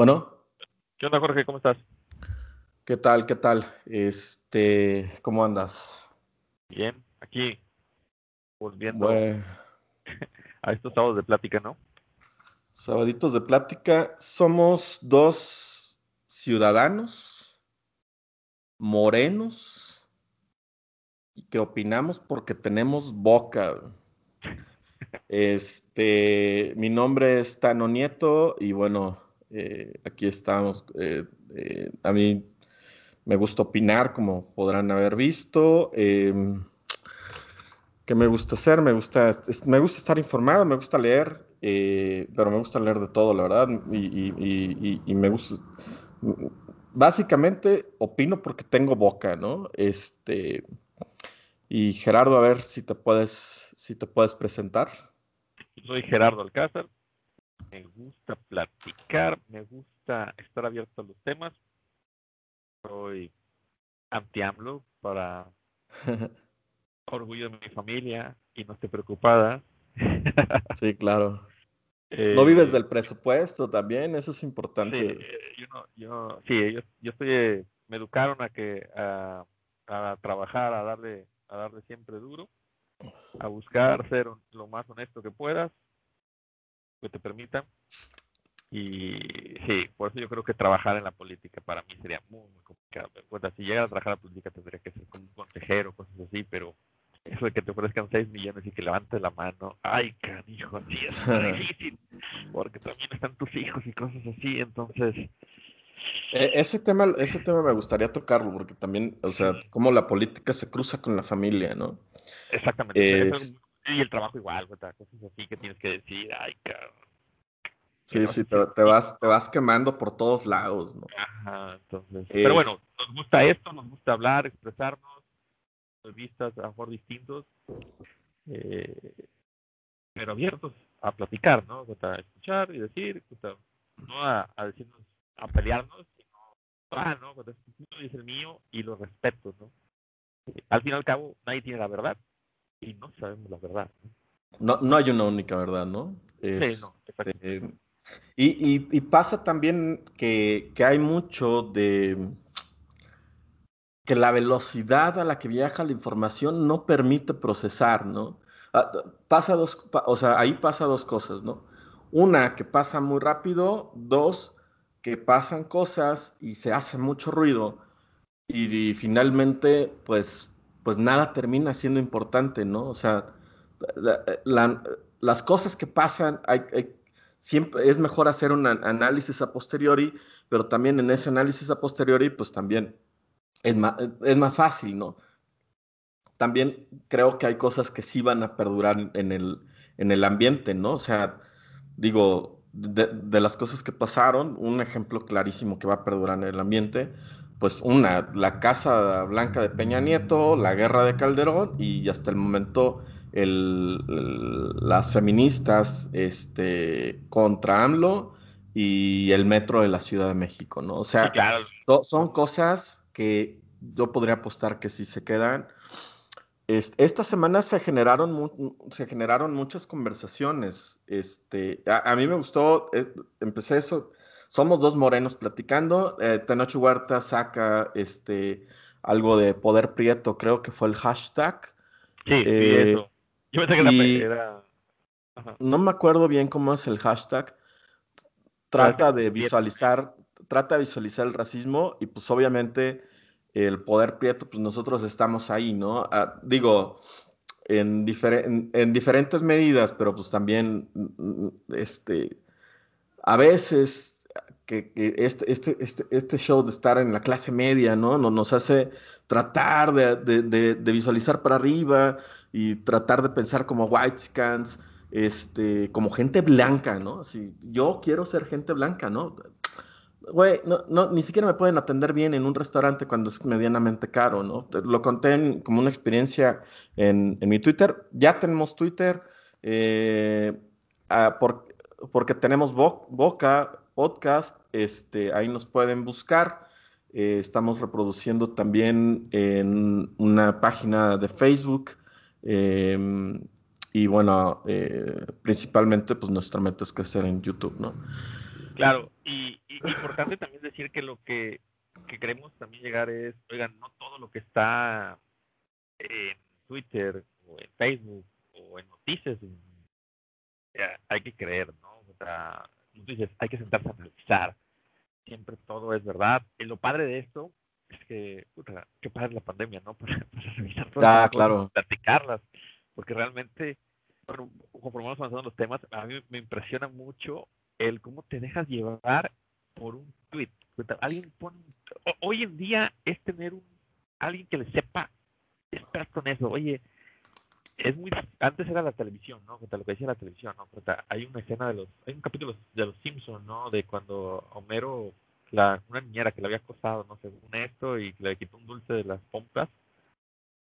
Bueno. ¿Qué onda, Jorge? ¿Cómo estás? ¿Qué tal? ¿Qué tal? Este, ¿cómo andas? Bien, aquí volviendo a estos sábados de plática, ¿no? Sabaditos de plática. Somos dos ciudadanos morenos y que opinamos porque tenemos boca. Este, mi nombre es Tano Nieto y bueno, eh, aquí estamos. Eh, eh, a mí me gusta opinar, como podrán haber visto. Em, ¿Qué me gusta hacer? Me gusta, me gusta estar informado, me gusta leer, pero me gusta leer de todo, la verdad. Y, y, me gusta. Básicamente opino porque tengo boca, ¿no? Este. Y Gerardo, a ver si te puedes, si te puedes presentar. Soy Gerardo Alcázar, me gusta platicar, me gusta estar abierto a los temas. Soy anti-AMLO para orgullo de mi familia y no esté preocupada. sí, claro. no vives eh, del presupuesto también, eso es importante. Sí, yo, no, yo, sí, yo, estoy, me educaron a que a, a, trabajar, a darle, a darle siempre duro, a buscar ser lo más honesto que puedas te permitan. Y sí, por eso yo creo que trabajar en la política para mí sería muy, muy complicado. si llegas a trabajar en la política tendría que ser como un consejero, cosas así, pero eso de que te ofrezcan 6 millones y que levantes la mano, ay, canijo, sí, es difícil, porque también están tus hijos y cosas así, entonces... E, ese tema, ese tema me gustaría tocarlo, porque también, o sea, cómo la política se cruza con la familia, ¿no? Exactamente y el trabajo igual, cosas así que tienes que decir, ay, cabrón. Sí, sí, te, vas, te vas quemando por todos lados, ¿no? Ajá, entonces. Pero bueno, nos gusta esto, nos gusta hablar, expresarnos, vistas a lo mejor distintos, eh, pero abiertos a platicar, ¿no? A escuchar y decir, no a, decirnos, a pelearnos, sino, ah, ¿no? Este punto es el mío y lo respeto, ¿no? Al fin y al cabo, nadie tiene la verdad, y no sabemos la verdad. No, no hay una única verdad, ¿no? sí, no, este, y, y, pasa también que, que, hay mucho de que la velocidad a la que viaja la información no permite procesar, ¿no? Ah, pasa dos, o sea, ahí pasa dos cosas, ¿no? Una, que pasa muy rápido, dos, que pasan cosas y se hace mucho ruido y finalmente, pues pues nada termina siendo importante, ¿no? O sea, las cosas que pasan, siempre es mejor hacer un análisis a posteriori, pero también en ese análisis a posteriori, pues también es más, es más fácil, ¿no? También creo que hay cosas que sí van a perdurar en el, en el ambiente, ¿no? O sea, digo, de las cosas que pasaron, un ejemplo clarísimo que va a perdurar en el ambiente, pues una, la Casa Blanca de Peña Nieto, la guerra de Calderón y hasta el momento las feministas este, contra AMLO y el metro de la Ciudad de México, ¿no? O sea, son cosas que yo podría apostar que si se quedan. esta semana se generaron, se generaron muchas conversaciones. Este, a, a mí me gustó, eh, empecé eso, somos dos morenos platicando. Eh, Tenoch Huerta saca este, algo de poder prieto, creo que fue el hashtag. Sí, eh, eso. Yo pensé que era... No me acuerdo bien cómo es el hashtag. Trata de visualizar, trata de visualizar el racismo y pues obviamente el poder prieto, pues nosotros estamos ahí, ¿no? Ah, digo, en, en, diferentes medidas, pero pues también, mm, mm, este, a veces que, este, este, este, este, show de estar en la clase media, ¿no? Nos hace tratar de, visualizar para arriba y tratar de pensar como white scans, este, como gente blanca, ¿no? Así, yo quiero ser gente blanca, ¿no? Güey, no, ni siquiera me pueden atender bien en un restaurante cuando es medianamente caro, ¿no? Lo conté como una experiencia en, mi Twitter. Ya tenemos Twitter eh, ah, porque tenemos Boca, podcast, este, ahí nos pueden buscar. Eh, estamos reproduciendo también en una página de Facebook. Em, y bueno, eh, principalmente pues nuestra meta es crecer en YouTube, ¿no? Claro, y, importante también decir que lo que, que queremos también llegar es, oigan, no todo lo que está en Twitter o en Facebook o en noticias hay que creer, ¿no? O sea, dices, hay que sentarse a analizar. Siempre todo es verdad. Y lo padre de esto es que, puta, qué padre la pandemia, ¿no? Para, para revisar todas ah, claro. platicarlas. Porque realmente, bueno, conforme vamos avanzando los temas, a mí me impresiona mucho el cómo te dejas llevar por un tweet. Alguien pone, hoy en día es tener un, alguien que le sepa experto en eso. Oye, es muy antes era la televisión no lo que decía la televisión no hay una escena de los hay un capítulo de los Simpsons no de cuando Homero la una niñera que le había acosado no según esto y le quitó un dulce de las pompas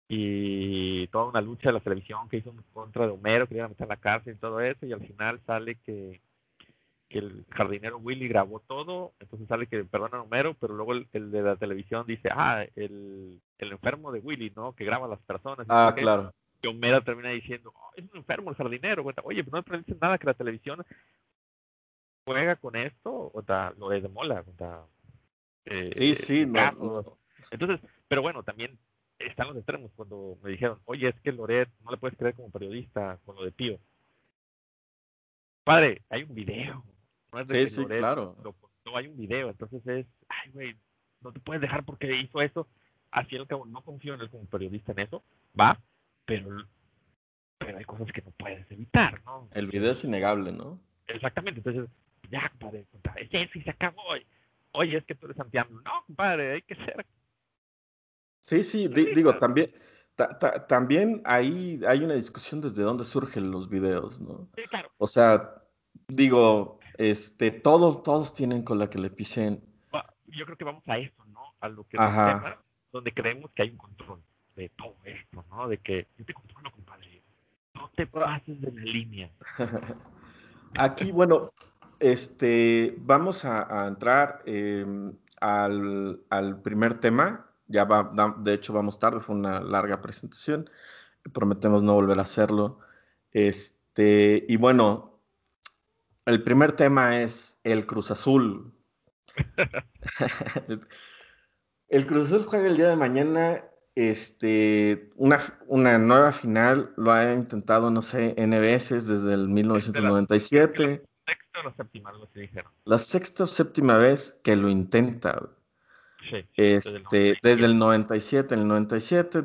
y toda una lucha de la televisión que hizo en contra de Homero que le iba a meter a la cárcel y todo eso y al final sale que que el jardinero Willy grabó todo, entonces sale que perdona a Homero, pero luego el, de la televisión dice, ah, el, el enfermo de Willy, ¿no? Que graba a las personas. Ah, claro. que Homero termina diciendo, oh, es un enfermo el jardinero, oye, pues no dice nada que la televisión juega con esto, o sea, lo de mola, eh, sí, sí, no, Entonces, pero bueno, también están los extremos cuando me dijeron, oye, es que Loret no le puedes creer como periodista con lo de Pío. Padre, hay un video. No es de sí, sí, claro. no hay un video, entonces es, ay, güey, no te puedes dejar porque hizo eso. Así al cabo, no confío en él como periodista en eso, va, pero, pero hay cosas que no puedes evitar, ¿no? El video es innegable, ¿no? Exactamente, entonces, ya, compadre, compadre, sí, se acabó. Oye, es que tú eres Santiago. No, compadre, hay que ser. Sí, sí, digo, también, también ahí hay una discusión desde dónde surgen los videos, ¿no? Sí, claro. O sea, digo, este, todos, todos tienen con la que le pisen. Yo creo que vamos a eso, ¿no? A lo que tema, donde creemos que hay un control de todo esto, ¿no? De que yo te controlo, compadre. No te pases de la línea. Aquí, bueno, este, vamos a, entrar em, al, al, primer tema. Ya va, de hecho, vamos tarde, fue una larga presentación. Prometemos no volver a hacerlo. Este, y bueno, el primer tema es el Cruz Azul. el Cruz Azul juega el día de mañana este, una, una nueva final lo ha intentado, no sé, N veces desde el 1997. La sexta o la séptima, algo así dijeron. La sexta o séptima vez que lo intenta. Sí, este, desde el 97. En el 97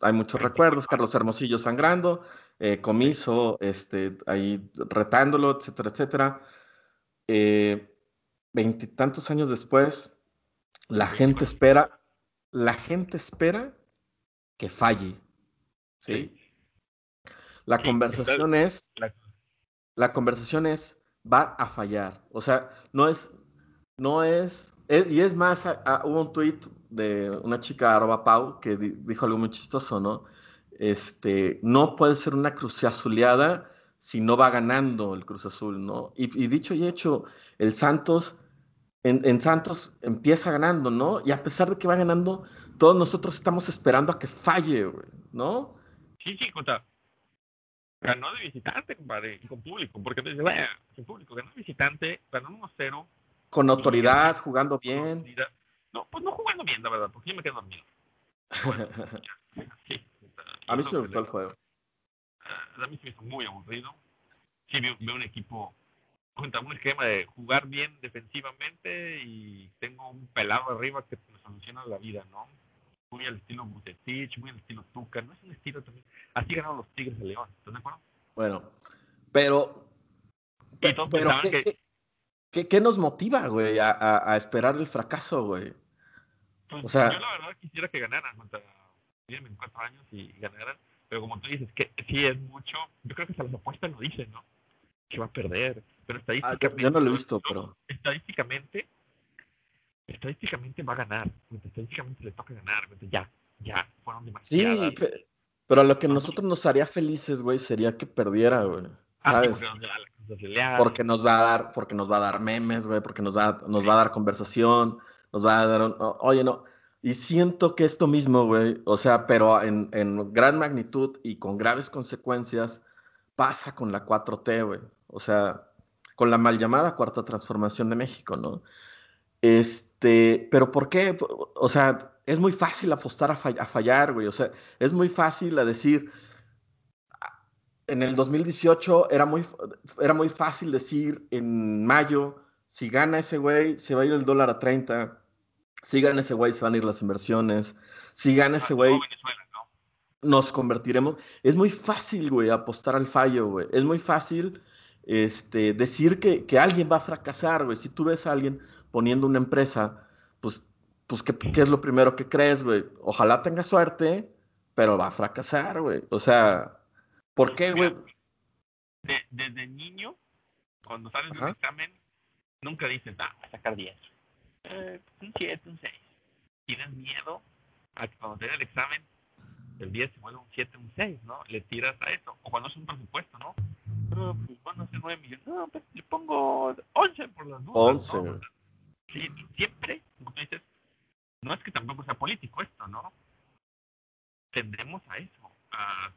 hay muchos recuerdos, Carlos Hermosillo sangrando, eh, Comiso este, ahí retándolo, etcétera, etcétera. Eh, veintitantos años después, la gente espera, la gente espera que falle. ¿Sí? La conversación es. La... conversación es. Va a fallar. O sea, no es. No es. y es más, hubo un tweet de una chica, arroba Pau, que dijo algo muy chistoso, ¿no? Este, no puede ser una cruz azuleada si no va ganando el Cruz Azul, ¿no? Y, dicho y hecho, el Santos, en, en, Santos empieza ganando, ¿no? Y a pesar de que va ganando, todos nosotros estamos esperando a que falle, ¿no? Sí, sí, contra. Ganó de visitante, compadre, con público, porque dice, vaya, sin público, ganó de visitante, ganó 1-0. Con autoridad, jugando bien. No, pues no jugando bien, la verdad, porque yo me quedo dormido. a mí sí me gustó el juego. A mí se me hizo muy aburrido. Sí, veo, un equipo contra un esquema de jugar bien defensivamente y tengo un pelado arriba que me soluciona la vida, ¿no? Muy al estilo Bucetich, muy al estilo Tuca, no es un estilo también. Así ganaron los Tigres de León, ¿estás de acuerdo? Bueno, pero. pero ¿qué, ¿qué, nos motiva, güey, a, a, esperar el fracaso, güey? Pues, o sea, yo la verdad quisiera que ganaran, tienen cuatro años y ganaran, pero como tú dices, que sí es mucho, yo creo que hasta las apuestas lo dicen, ¿no? Que va a perder, pero ah, estadísticamente. yo no lo he visto, pero. Estadísticamente, estadísticamente va a ganar, estadísticamente le toca ganar, ya, ya, fueron demasiadas. Sí, pero lo que a nosotros nos haría felices, güey, sería que perdiera, güey. Ah, ¿Sabes? porque, nos va a dar, porque nos va a dar memes, güey, porque nos va, nos va a dar conversación, nos va a dar, oye, no. Y siento que esto mismo, güey, o sea, pero en, en gran magnitud y con graves consecuencias, pasa con la 4T, güey. O sea, con la mal llamada cuarta transformación de México, ¿no? Este, pero ¿por qué? O sea, es muy fácil apostar a, fallar, güey. O sea, es muy fácil decir, en el 2018 era muy, era muy fácil decir en mayo, si gana ese güey, se va a ir el dólar a 30. Si gana ese güey, se van a ir las inversiones. Si gana ese güey, nos convertiremos. Es muy fácil, güey, apostar al fallo, güey. Es muy fácil este, decir que, que alguien va a fracasar, güey. Si tú ves a alguien poniendo una empresa, pues, pues ¿qué, ¿qué, es lo primero que crees, güey? Ojalá tenga suerte, pero va a fracasar, güey. O sea, ¿por qué, güey? desde niño, cuando sales de un examen, nunca dices, ah, voy a sacar 10. Eh, un 7, un 6. Tienes miedo a que cuando te el examen, el 10 se vuelve un 7, un 6, ¿no? Le tiras a eso. O cuando es un presupuesto, ¿no? Pero, pues, van a ser 9 millones. No, pues le pongo 11 por las dudas. 11. ¿no? Sí, siempre, como tú dices, no es que tampoco sea político esto, ¿no? Tendremos a eso, a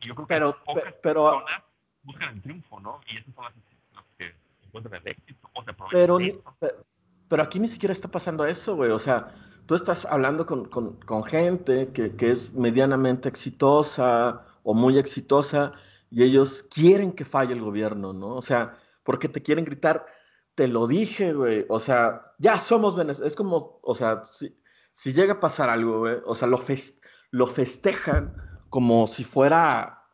Yo creo que pero, pocas pero, personas buscan el triunfo, ¿no? Y esos son las, los que encuentran el éxito o se pero, pero, aquí ni siquiera está pasando eso, güey. O sea, tú estás hablando con, con, con gente que, que es medianamente exitosa o muy exitosa y ellos quieren que falle el gobierno, ¿no? O sea, porque te quieren gritar, te lo dije, güey. O sea, ya somos Venezuela. Es como, o sea, si, si llega a pasar algo, güey, o sea, lo, lo festejan como si fuera,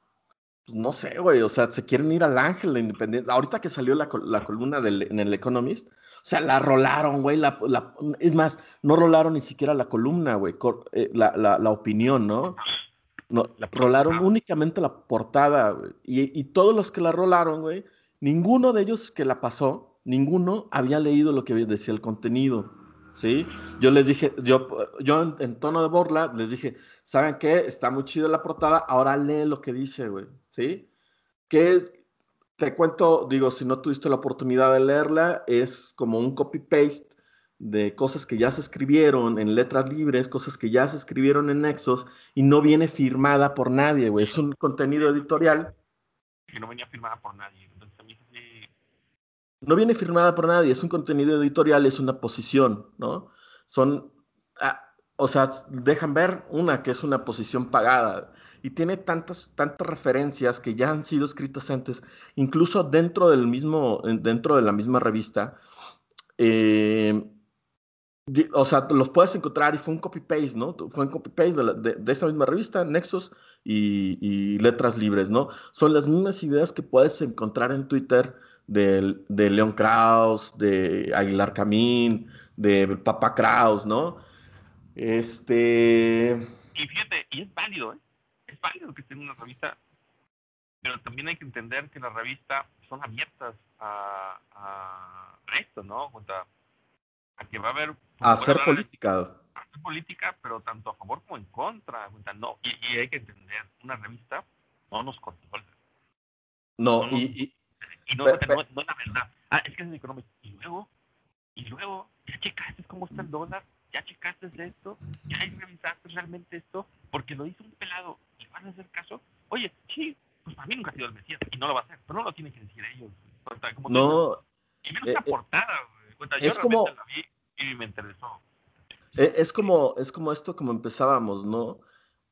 pues, no sé, güey, o sea, se quieren ir al ángel de independencia. Ahorita que salió la, la columna del, en el Economist, o sea, la rolaron, güey. La, la, es más, no rolaron ni siquiera la columna, güey, eh, la, la, opinión, ¿no? no la rolaron únicamente la portada, güey. Y, y todos los que la rolaron, güey, ninguno de ellos que la pasó ninguno había leído lo que decía el contenido, ¿sí? Yo les dije, yo, yo en, tono de burla les dije, ¿saben qué? Está muy chido la portada, ahora lee lo que dice, güey, ¿sí? Que te cuento, digo, si no tuviste la oportunidad de leerla, es como un copy-paste de cosas que ya se escribieron en letras libres, cosas que ya se escribieron en Nexos y no viene firmada por nadie, güey. Es un contenido editorial. Que no venía firmada por nadie no viene firmada por nadie, es un contenido editorial, es una posición, ¿no? Son, ah, o sea, dejan ver una que es una posición pagada y tiene tantas, tantas referencias que ya han sido escritas antes, incluso dentro del mismo, dentro de la misma revista. Eh, o sea, los puedes encontrar y fue un copy-paste, ¿no? Fue un copy-paste de, esa misma revista, Nexos y, y, Letras Libres, ¿no? Son las mismas ideas que puedes encontrar en Twitter de, de León Kraus, de Aguilar Camín, de Papa Kraus, ¿no? Este. Y fíjate, y es válido, ¿eh? Es válido que esté en una revista, pero también hay que entender que las revistas son abiertas a, a, esto, ¿no? a que va a haber. A hacer política. A hacer política, pero tanto a favor como en contra. no, y, y, hay que entender, una revista no nos controla. No, y, y no, no, es la verdad. Ah, es que es económico. Y luego, y luego, ya checaste cómo está el dólar, ya checaste esto, ya revisaste realmente esto, porque lo hizo un pelado, ¿le van a hacer caso? Oye, sí, pues para mí nunca ha sido el Mesías, y no lo va a hacer, pero no lo tienen que decir ellos. Como no. Y menos eh, la eh, portada. Yo es como, la vi y me interesó. Eh, es como, es como esto, como empezábamos, ¿no?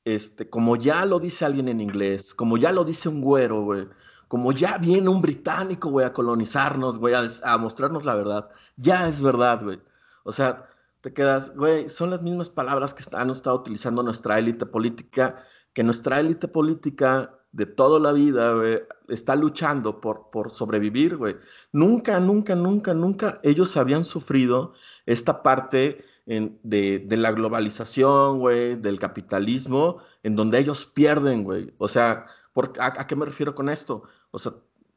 Este, como ya lo dice alguien en inglés, como ya lo dice un güero, güey como ya viene un británico, güey, a colonizarnos, güey, a, mostrarnos la verdad. Ya es verdad, güey. O sea, te quedas, güey, son las mismas palabras que han estado utilizando nuestra élite política, que nuestra élite política de toda la vida, güey, está luchando por, sobrevivir, güey. Nunca, nunca, nunca, nunca ellos habían sufrido esta parte de, la globalización, güey, del capitalismo, en donde ellos pierden, güey. O sea, a, qué me refiero con esto? O sea,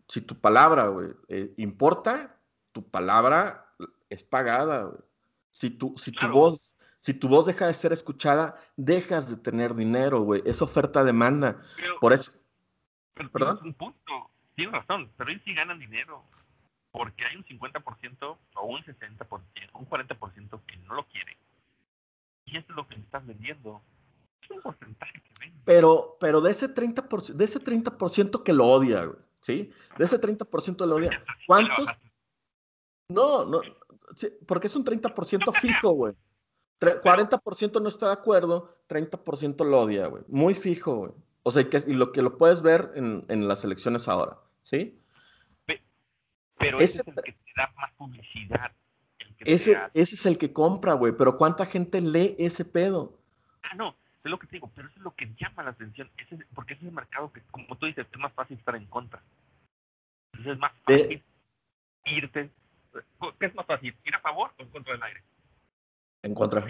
si tu palabra, güey, eh, importa, tu palabra es pagada, güey. Si tu, si tu voz, si tu voz deja de ser escuchada, dejas de tener dinero, güey. Es oferta-demanda. Por eso. Pero ¿Perdón? un punto. Tienes razón, pero ellos sí ganan dinero. Porque hay un 50% o un 60%, un 40% que no lo quiere. Y eso es lo que estás vendiendo. Es un porcentaje que vende. Pero, pero de ese 30%, de ese 30% que lo odia, güey. ¿Sí? De ese 30% de la ¿cuántos? No, no, porque es un 30% fijo, güey. 40% no está de acuerdo, 30% lo odia, güey. Muy fijo, güey. O sea, y, lo que lo puedes ver en, en las elecciones ahora, ¿sí? Pero ese, es el que te da más publicidad. ese, ese es el que compra, güey. Pero ¿cuánta gente lee ese pedo? Ah, no, es lo que te digo, pero eso es lo que llama la atención. Ese, porque ese es el mercado que, como tú dices, es más fácil estar en contra. Entonces es más fácil irte. ¿Qué es más fácil? ¿Ir a favor o en contra del aire? En contra.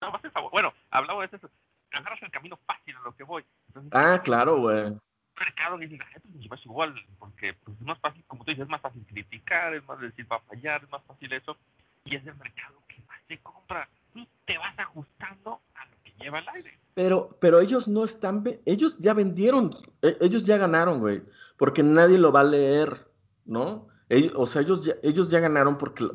No, vas a favor. Bueno, hablaba de eso. Agarras el camino fácil a lo que voy. ah, claro, güey mercado y la gente pues, igual, porque pues, es más fácil, como tú dices, es más fácil criticar, es más decir va a fallar, es más fácil eso, y es el mercado que más te compra. Tú te vas ajustando a que lleva aire. Pero, pero ellos no están, ellos ya vendieron, e, ellos ya ganaron, güey, porque nadie lo va a leer, ¿no? Ellos, o sea, ellos ya, ellos ya ganaron porque,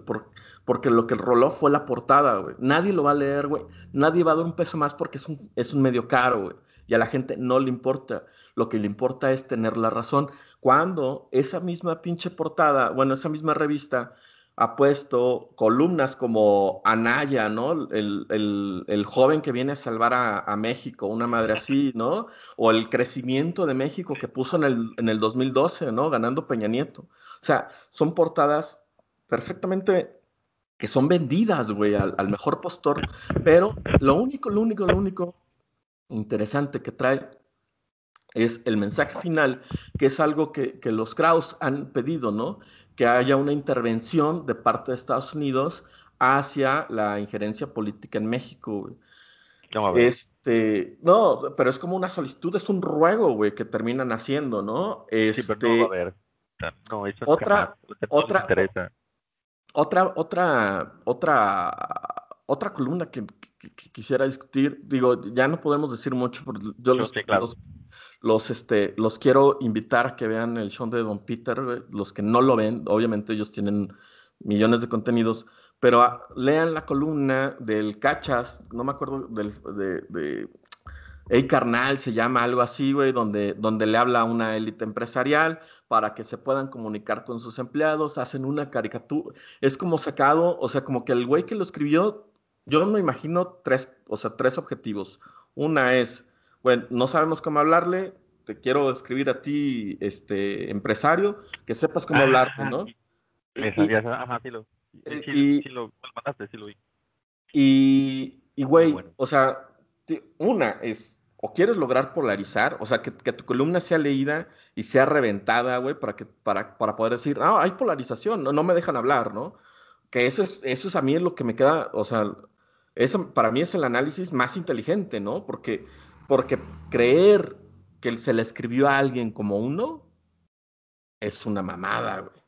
porque lo que roló fue la portada, güey. Nadie lo va a leer, güey. Nadie va a dar un peso más porque es un, es un medio caro, güey. Y a la gente no le importa lo que le importa es tener la razón. Cuando esa misma pinche portada, bueno, esa misma revista ha puesto columnas como Anaya, ¿no? El, joven que viene a salvar a, México, una madre así, ¿no? O el crecimiento de México que puso en el, en el 2012, ¿no? Ganando Peña Nieto. O sea, son portadas perfectamente que son vendidas, güey, al, al mejor postor, pero lo único, lo único, lo único interesante que trae es el mensaje final, que es algo que, los Kraus han pedido, ¿no? Que haya una intervención de parte de Estados Unidos hacia la injerencia política en México, Este, no, pero es como una solicitud, es un ruego, güey, que terminan haciendo, ¿no? Este, sí, pero no a haber. No, eso otra, otra, otra, otra, otra, otra columna que, quisiera discutir, digo, ya no podemos decir mucho, porque yo, los, los, este, los quiero invitar a que vean el show de Don Peter, los que no lo ven, obviamente ellos tienen millones de contenidos, pero ah, lean la columna del Cachas, no me acuerdo del, de, de Carnal, se llama algo así, güey, donde, donde le habla a una élite empresarial para que se puedan comunicar con sus empleados, hacen una caricatura, es como sacado, o sea, como que el güey que lo escribió, yo me imagino tres, o sea, tres objetivos. Una es bueno, no sabemos cómo hablarle, te quiero escribir a ti, este, empresario, que sepas cómo hablar, ¿no? Y, y, güey, o sea, una es, o quieres lograr polarizar, o sea, que, tu columna sea leída y sea reventada, güey, para, que, para, para poder decir, ah, hay polarización, no, no me dejan hablar, ¿no? Que eso es, eso es a mí lo que me queda, o sea, eso para mí es el análisis más inteligente, ¿no? Porque porque creer que se le escribió a alguien como uno es una mamada, güey.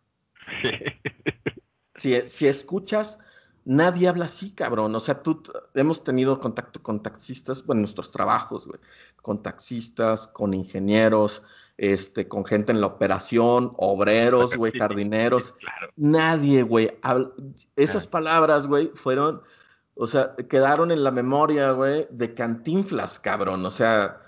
Si, si escuchas, nadie habla así, cabrón. O sea, tú hemos tenido contacto con taxistas, bueno, nuestros trabajos, güey, con taxistas, con ingenieros, este, con gente en la operación, obreros, güey, jardineros. Nadie, güey. Esas palabras, güey, fueron o sea, quedaron en la memoria, güey, de Cantinflas, cabrón. O sea,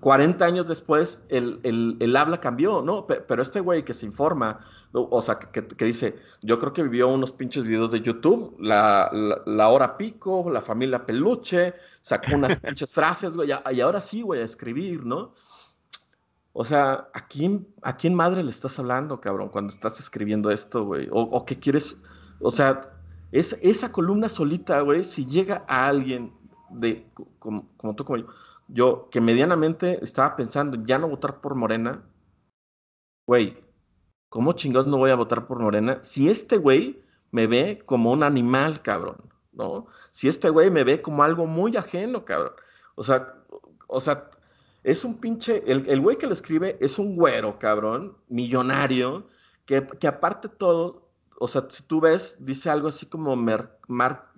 40 eh, años después el, el, habla cambió, ¿no? Pero este güey que se informa, o sea, que, dice, yo creo que vivió unos pinches videos de YouTube, la, la, hora pico, la familia peluche, sacó unas pinches frases, güey, y ahora sí, güey, a escribir, ¿no? O sea, ¿a quién, ¿a quién madre le estás hablando, cabrón, cuando estás escribiendo esto, güey? O, o qué quieres, o sea, es, esa columna solita, güey, si llega a alguien de, como, tú, como yo, yo, que medianamente estaba pensando ya no votar por Morena, güey, ¿cómo chingados no voy a votar por Morena? Si este güey me ve como un animal, cabrón, ¿no? Si este güey me ve como algo muy ajeno, cabrón. O sea, o sea, es un pinche, el, el güey que lo escribe es un güero, cabrón, millonario, que, que aparte todo o sea, si tú ves, dice algo así como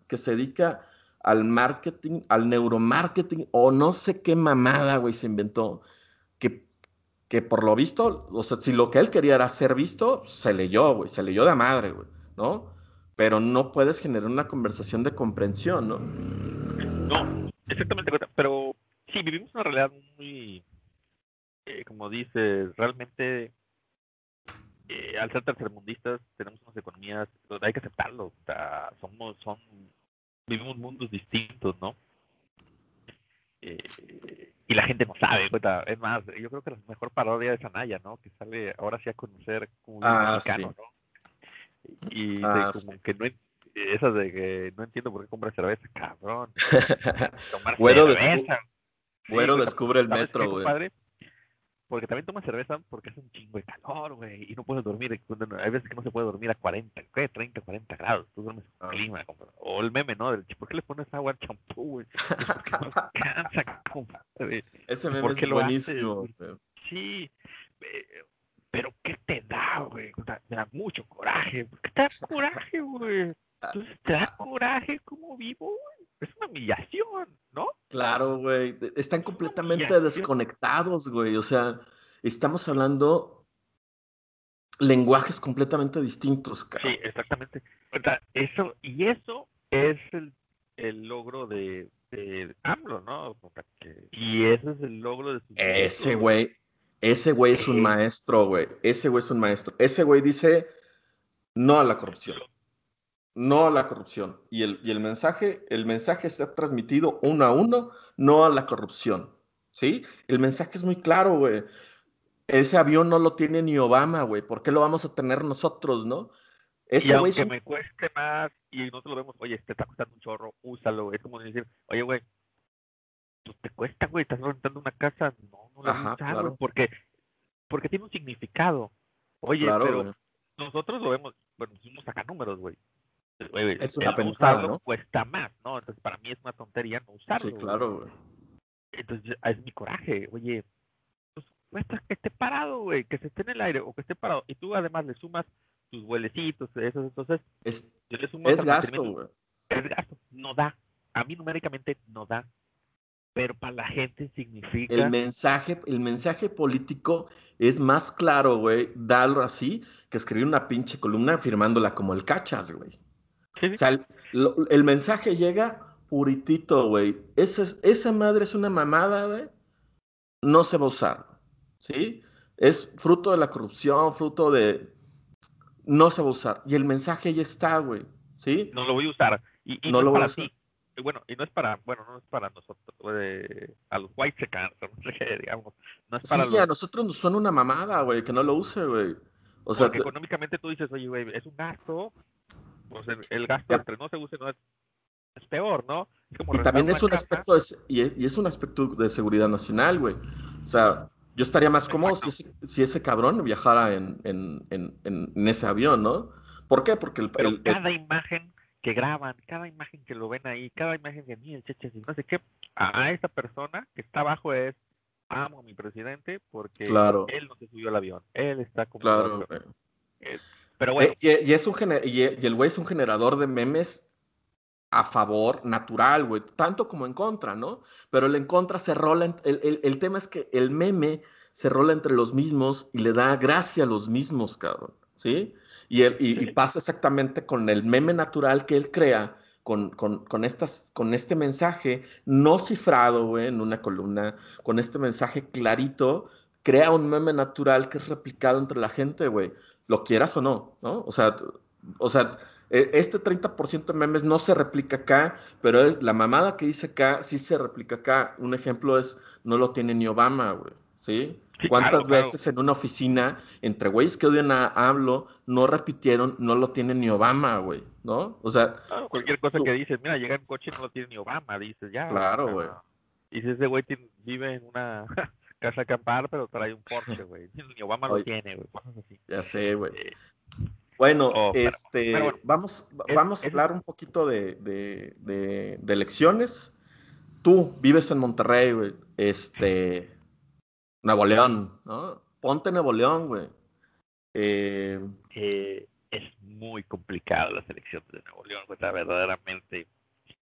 que se dedica al marketing, al neuromarketing, o no sé qué mamada, güey, se inventó, que, que por lo visto, o sea, si lo que él quería era ser visto, se leyó, güey, se leyó de madre, güey, ¿no? Pero no puedes generar una conversación de comprensión, ¿no? No, exactamente, pero sí, vivimos una realidad muy, eh, como dices, realmente eh, al ser tercermundistas tenemos unas economías, hay que aceptarlo, o sea, somos, son, vivimos mundos distintos, ¿no? Eh, y la gente no sabe, es más, yo creo que la mejor parodia es Anaya, ¿no? Que sale ahora sí a conocer como ah, mexicano, ¿no? Y ah, como que no esas de que no entiendo por qué compra cerveza, cabrón. Tomar cerveza. Güero descubre el metro, güey porque también tomas cerveza porque hace un chingo de calor, güey, y no puedes dormir. Hay veces que no se puede dormir a 40, ¿qué? 30, 40 grados. Tú duermes con ah. clima. O el meme, ¿no? ¿Por qué le pones agua al champú, güey? Porque no cansa, compadre. Ese meme es buenísimo. sí, pero ¿qué te da, güey? Me da mucho coraje. ¿Por qué te da coraje, güey? Entonces, ¿te da coraje como vivo, güey? Es una humillación, ¿no? Claro, güey. Están completamente desconectados, güey. O sea, estamos hablando lenguajes completamente distintos, cara. Sí, exactamente. Eso, y eso es el, el logro de, de AMLO, ¿no? Y ese es el logro de su Ese güey, ese güey es un maestro, güey. Ese güey es un maestro. Ese güey dice no a la corrupción no a la corrupción. Y el, y el mensaje, el mensaje está transmitido uno a uno, no a la corrupción. ¿Sí? El mensaje es muy claro, güey. Ese avión no lo tiene ni Obama, güey. ¿Por qué lo vamos a tener nosotros, no? Ese y aunque me cueste más y nosotros lo vemos, oye, te está costando un chorro, úsalo. Es como decir, oye, güey, pues te cuesta, güey, estás rentando una casa. No, no la Ajá, claro. porque, porque tiene un significado. Oye, pero nosotros lo vemos, bueno, hicimos acá números, güey es una pensada, ¿no? cuesta más, ¿no? Entonces, para mí es una tontería no usarlo. Sí, claro, güey. Entonces, es mi coraje. Oye, pues cuesta que esté parado, güey, que se esté en el aire o que esté parado. Y tú además le sumas tus vuelecitos, eso, entonces. Es, es gasto, güey. Es gasto. No da. A mí numéricamente no da. Pero para la gente significa. El mensaje, el mensaje político es más claro, güey, darlo así, que escribir una pinche columna firmándola como el cachas, güey. O sea, el, mensaje llega puritito, güey. Esa, madre es una mamada, güey. No se va a usar. ¿Sí? Es fruto de la corrupción, fruto de. No se va a usar. Y el mensaje ya está, güey. ¿Sí? No lo voy a usar. Y, no, lo voy a usar. Bueno, y no es para, bueno, no es para nosotros, a los white secans, no sé qué, digamos. No es para sí, a nosotros nos suena una mamada, güey, que no lo use, güey. O sea, Porque económicamente tú dices, oye, güey, es un gasto, pues el, gasto entre no se use no es, peor, ¿no? y también es un aspecto de, y, es, un aspecto de seguridad nacional, güey. O sea, yo estaría más cómodo si ese, si ese, cabrón viajara en, en, en, en, ese avión, ¿no? ¿Por qué? Porque el, cada imagen que graban, cada imagen que lo ven ahí, cada imagen que mí, cheche, no sé qué, a, esa persona que está abajo es amo a mi presidente porque él no se subió al avión, él está como claro, pero bueno. Eh, y, es un y, el güey es un generador de memes a favor, natural, güey, tanto como en contra, ¿no? Pero el en contra se rola, el, el, tema es que el meme se rola entre los mismos y le da gracia a los mismos, cabrón, ¿sí? Y, y, pasa exactamente con el meme natural que él crea, con, con, con, estas, con este mensaje no cifrado, güey, en una columna, con este mensaje clarito, crea un meme natural que es replicado entre la gente, güey lo quieras o no, ¿no? O sea, o sea, e, este 30% de memes no se replica acá, pero es la mamada que dice acá sí se replica acá. Un ejemplo es, no lo tiene ni Obama, güey, ¿sí? ¿Cuántas veces en una oficina, entre güeyes que odian a AMLO, no repitieron, no lo tiene ni Obama, güey, ¿no? O sea... cualquier cosa que dices, mira, llega en coche no lo tiene ni Obama, dices, ya. Claro, güey. Y si ese güey vive en una casa acampar, pero trae un Porsche, güey. Ni Obama lo tiene, güey. Ya sé, güey. Eh, bueno, oh, este, vamos, vamos a hablar un poquito de, de, de, elecciones. Tú vives en Monterrey, güey. Este, Nuevo León, ¿no? Ponte Nuevo León, güey. Eh, eh, es muy complicado la selección de Nuevo León, güey. Verdaderamente,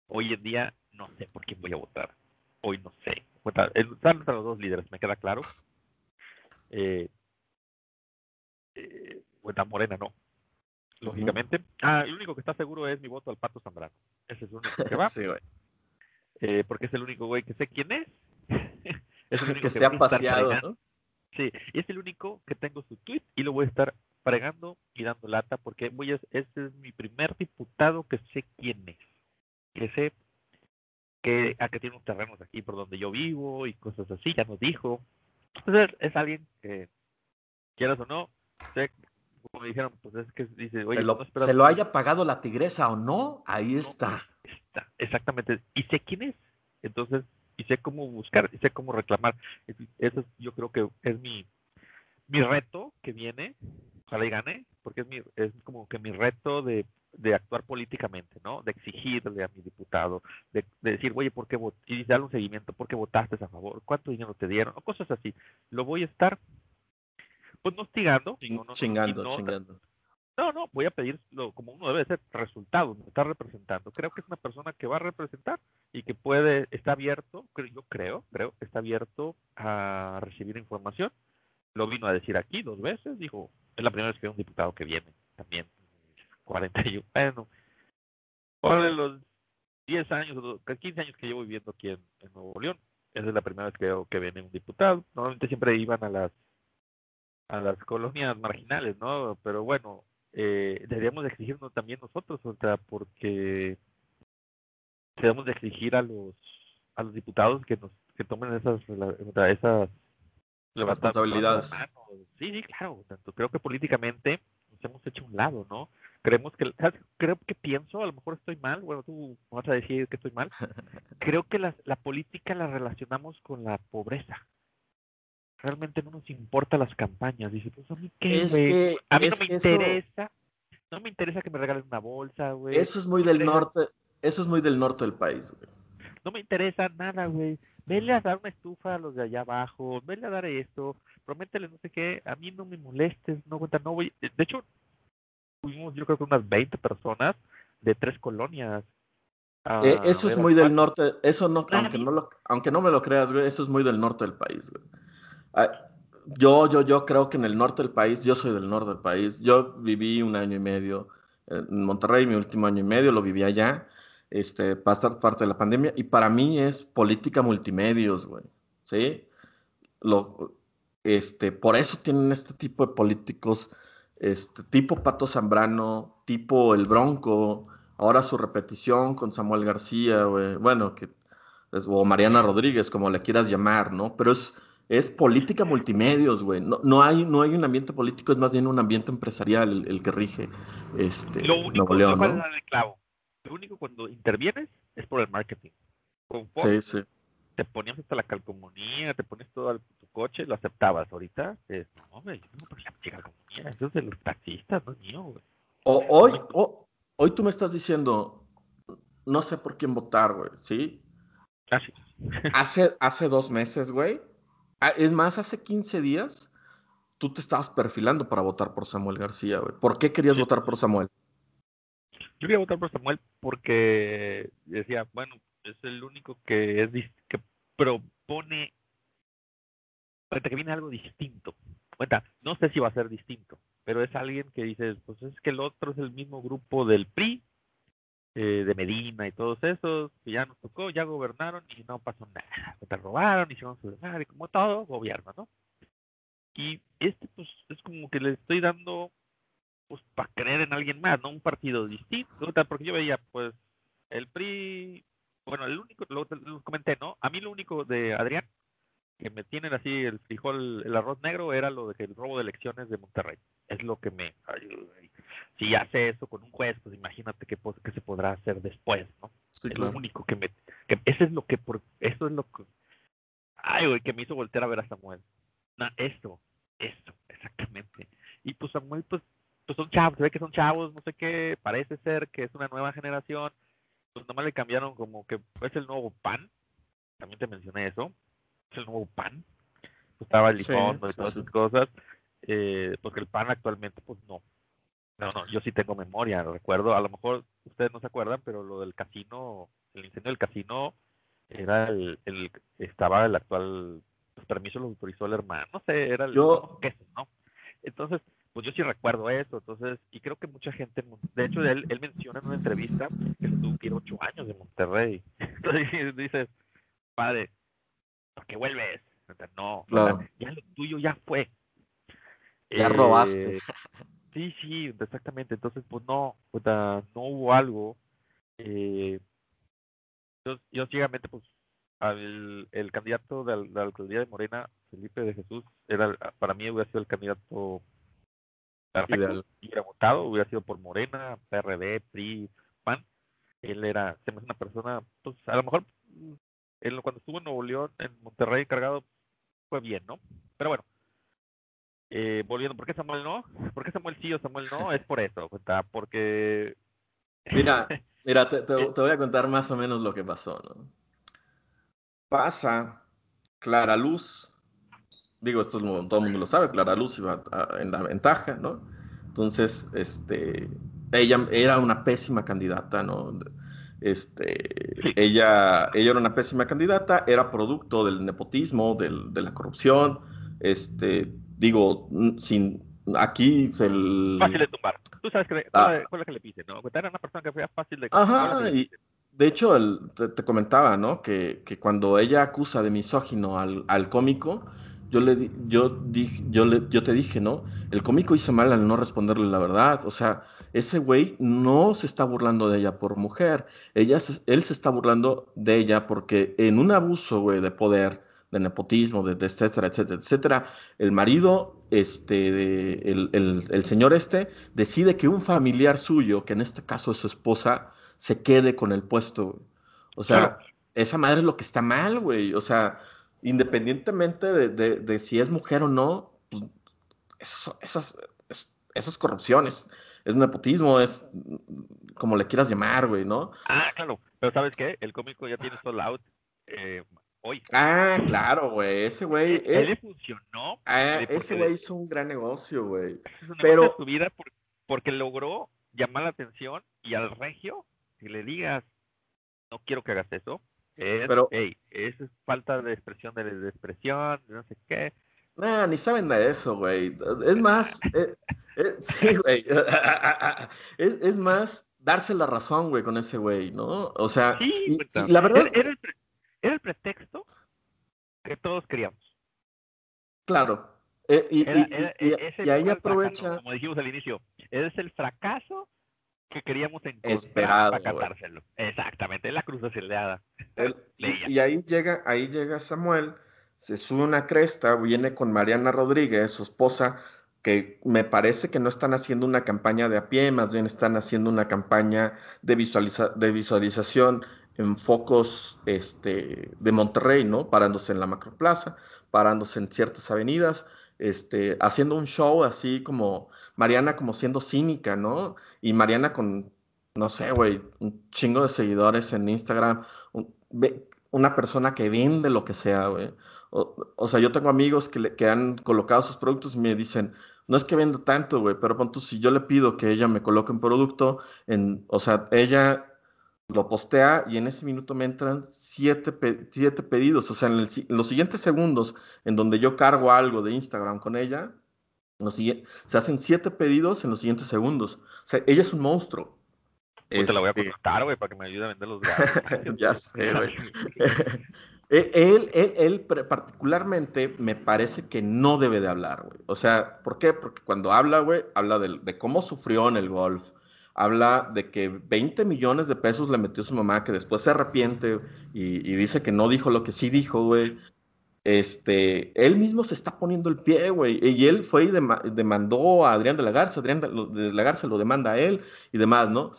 hoy en día no sé por quién voy a votar. Hoy no sé están entre los dos líderes, me queda claro. Eh, eh, Morena no, lógicamente. Ah, el único que está seguro es mi voto al Pato Zambrano. Ese es el único que va. sí, güey. Eh, porque es el único güey que sé quién es. es el único que, se ha paseado, ¿no? Sí, y es el único que tengo su tweet y lo voy a estar pregando y dando lata porque voy a, este es mi primer diputado que sé quién es, que sé que tiene unos terrenos aquí por donde yo vivo y cosas así, ya nos dijo. Entonces es alguien que, quieras o no, sé, como dijeron, pues es que dice, oye, se lo, se lo haya pagado la tigresa o no, ahí está. está. Exactamente, y sé quién es. Entonces, y sé cómo buscar, y sé cómo reclamar. Eso yo creo que es mi, mi reto que viene, ojalá y gane, porque es, mi, es como que mi reto de, de actuar políticamente, ¿no? De exigirle a mi diputado, de, decir, oye, ¿por qué Y darle un seguimiento, ¿por qué votaste a favor? ¿Cuánto dinero te dieron? O cosas así. Lo voy a estar, pues, no hostigando. chingando, chingando. No, no, voy a pedirlo como uno debe ser, resultado, me está representando. Creo que es una persona que va a representar y que puede, está abierto, yo creo, creo, está abierto a recibir información. Lo vino a decir aquí dos veces, dijo, es la primera vez que hay un diputado que viene también, 41, bueno, por los 10 años, 15 años que llevo viviendo aquí en, Nuevo León, esa es la primera vez que veo que viene un diputado. Normalmente siempre iban a las a las colonias marginales, ¿no? Pero bueno, eh, deberíamos de exigirnos también nosotros, o sea, porque debemos de exigir a los a los diputados que nos que tomen esas esas responsabilidades. Sí, sí, claro. Tanto creo que políticamente nos hemos hecho un lado, ¿no? Creemos que creo que pienso, a lo mejor estoy mal, bueno, tú vas a decir que estoy mal. Creo que la, la política la relacionamos con la pobreza realmente no nos importa las campañas. Dice, pues a mí qué, güey. A mí no me interesa. No me interesa que me regalen una bolsa, güey. Eso es muy del norte. Eso es muy del norte del país, güey. No me interesa nada, güey. Vele a dar una estufa a los de allá abajo. Vele a dar esto. Prométele no sé qué. A mí no me molestes. No cuenta, no voy. De hecho, fuimos yo creo que unas 20 personas de tres colonias. Eh, eso es muy del norte. Eso no, aunque no, lo, aunque no me lo creas, güey, eso es muy del norte del país, güey. Ah, yo, yo, yo creo que en el norte del país, yo soy del norte del país, yo viví un año y medio en Monterrey, mi último año y medio lo viví allá, este, para parte de la pandemia, y para mí es política multimedios, güey, ¿sí? Lo, este, por eso tienen este tipo de políticos, este, tipo Pato Zambrano, tipo El Bronco, ahora su repetición con Samuel García, güey, bueno, que, o Mariana Rodríguez, como le quieras llamar, ¿no? Pero es es política multimedios, güey. No, no, hay, no hay un ambiente político, es más bien un ambiente empresarial el, que rige este, lo único, Lo único cuando intervienes es por el marketing. sí, sí. Te ponías hasta la calcomunía, te pones todo tu coche, lo aceptabas. Ahorita, es, no, güey, yo no la calcomunía, eso es de los taxistas, no es mío, güey. hoy, hoy tú me estás diciendo, no sé por quién votar, güey, ¿sí? Sí. hace, hace dos meses, güey, Ah, es más, hace 15 días tú te estabas perfilando para votar por Samuel García, güey. ¿Por qué querías votar por Samuel? Yo quería votar por Samuel porque decía, bueno, es el único que es que propone que viene algo distinto. Cuenta, no sé si va a ser distinto, pero es alguien que dice, pues es que el otro es el mismo grupo del PRI, eh, de Medina y todos esos, que ya nos tocó, ya gobernaron y no pasó nada. Te robaron, hicieron su y como todo gobierno, ¿no? Y este, pues, es como que le estoy dando, pues, para creer en alguien más, ¿no? Un partido distinto, porque yo veía, pues, el PRI, bueno, el único, lo, lo comenté, ¿no? A mí lo único de Adrián que me tienen así el frijol, el arroz negro, era lo de el robo de elecciones de Monterrey. Es lo que me... si hace eso con un juez, pues imagínate qué, qué se podrá hacer después, ¿no? es lo único que me... Que eso es lo que... Por, eso es lo que... Ay, güey, que me hizo voltear a ver a Samuel. No, esto, esto, exactamente. Y pues Samuel, pues, pues son chavos, se ve que son chavos, no sé qué, parece ser que es una nueva generación. Pues nomás le cambiaron como que es el nuevo PAN. También te mencioné eso el nuevo pan. Pues, estaba el licón y todas esas cosas. Eh, porque el pan actualmente, pues no. No, no, yo sí tengo memoria, recuerdo, a lo mejor ustedes no se acuerdan, pero lo del casino, el incendio del casino, era el, el estaba el actual, pues, permiso lo autorizó el hermano, no sé, era el yo... ¿no? Entonces, pues yo sí recuerdo eso, entonces, y creo que mucha gente, de hecho, él, él menciona en una entrevista que se tuvo que ir ocho años de Monterrey. Entonces dices, padre, que vuelves? No, ya lo tuyo ya fue. Ya robaste. Sí, sí, exactamente. Entonces, pues no, pues, no hubo algo. Eh, yo, yo ciegamente, pues, al, el candidato de, la alcaldía de Morena, Felipe de Jesús, era para mí hubiera sido el candidato perfecto. Hubiera votado, hubiera sido por Morena, PRD, PRI, PAN. Él era, se me hace una persona, pues, a lo mejor él, cuando estuvo en Nuevo León, en Monterrey cargado, fue bien, ¿no? Pero bueno, eh, volviendo, ¿por qué Samuel no? ¿Por qué Samuel sí o Samuel no? Es por eso, porque... Mira, mira, te, voy a contar más o menos lo que pasó, ¿no? Pasa Clara Luz, digo, esto todo el mundo lo sabe, Clara Luz iba en la ventaja, ¿no? Entonces, este, ella era una pésima candidata, ¿no? Este, ella, ella era una pésima candidata, era producto del nepotismo, del, de la corrupción, este, digo, sin, aquí se el... Fácil de tumbar. Tú sabes que, ah. fue la que le pise, ¿no? Era una persona que fue fácil de... Ajá, y de hecho el, te, comentaba, ¿no? Que, que, cuando ella acusa de misógino al, al cómico, yo le yo dije, yo le, yo te dije, ¿no? El cómico hizo mal al no responderle la verdad. O sea, ese güey no se está burlando de ella por mujer. Ella él se está burlando de ella porque en un abuso, güey, de poder, de nepotismo, de, etcétera, etcétera, etcétera, el marido, este, el, el, señor este, decide que un familiar suyo, que en este caso es su esposa, se quede con el puesto. O sea, esa madre es lo que está mal, güey. O sea, independientemente de, si es mujer o no, pues, esas, esas, corrupciones, es nepotismo, es como le quieras llamar, güey, ¿no? Ah, claro, pero ¿sabes qué? El cómico ya tiene sold out eh, hoy. Ah, claro, güey, ese güey... Él, le funcionó. Ah, ese güey hizo un gran negocio, güey. pero... su vida porque logró llamar la atención y al regio, si le digas, no quiero que hagas eso, es, pero, hey, es falta de expresión de, expresión, no sé qué. Nah, ni saben de eso, güey. Es más, eh, eh, sí, güey. es, más darse la razón, güey, con ese güey, ¿no? O sea, y, la verdad. Era, el pretexto que todos queríamos. Claro. Eh, y, y, ahí aprovecha. como dijimos al inicio, es el fracaso que queríamos encontrar Esperado, para cantárselo. Exactamente, la cruz aceleada. y, ahí llega, ahí llega Samuel, se sube una cresta, viene con Mariana Rodríguez, su esposa, que me parece que no están haciendo una campaña de a pie, más bien están haciendo una campaña de, visualiza de visualización en focos este, de Monterrey, ¿no? Parándose en la Macroplaza, parándose en ciertas avenidas, este, haciendo un show así como Mariana como siendo cínica, ¿no? Y Mariana con, no sé, güey, un chingo de seguidores en Instagram, una persona que vende lo que sea, güey. O, sea, yo tengo amigos que, que han colocado sus productos y me dicen, no es que venda tanto, güey, pero punto, si yo le pido que ella me coloque un producto, en, o sea, ella lo postea y en ese minuto me entran siete, siete pedidos. O sea, en, en, los siguientes segundos en donde yo cargo algo de Instagram con ella, se hacen siete pedidos en los siguientes segundos. O sea, ella es un monstruo. Pues te la voy a este contar, güey, para que me ayude a vender los gatos. ya sé, güey. E, él, él, él, particularmente me parece que no debe de hablar, güey. O sea, ¿por qué? Porque cuando habla, güey, habla de, de, cómo sufrió en el golf. Habla de que 20 millones de pesos le metió su mamá, que después se arrepiente y, y dice que no dijo lo que sí dijo, güey este, él mismo se está poniendo el pie, güey. Y él fue y demandó a Adrián de la Garza, Adrián de la Garza lo demanda a él y demás, ¿no?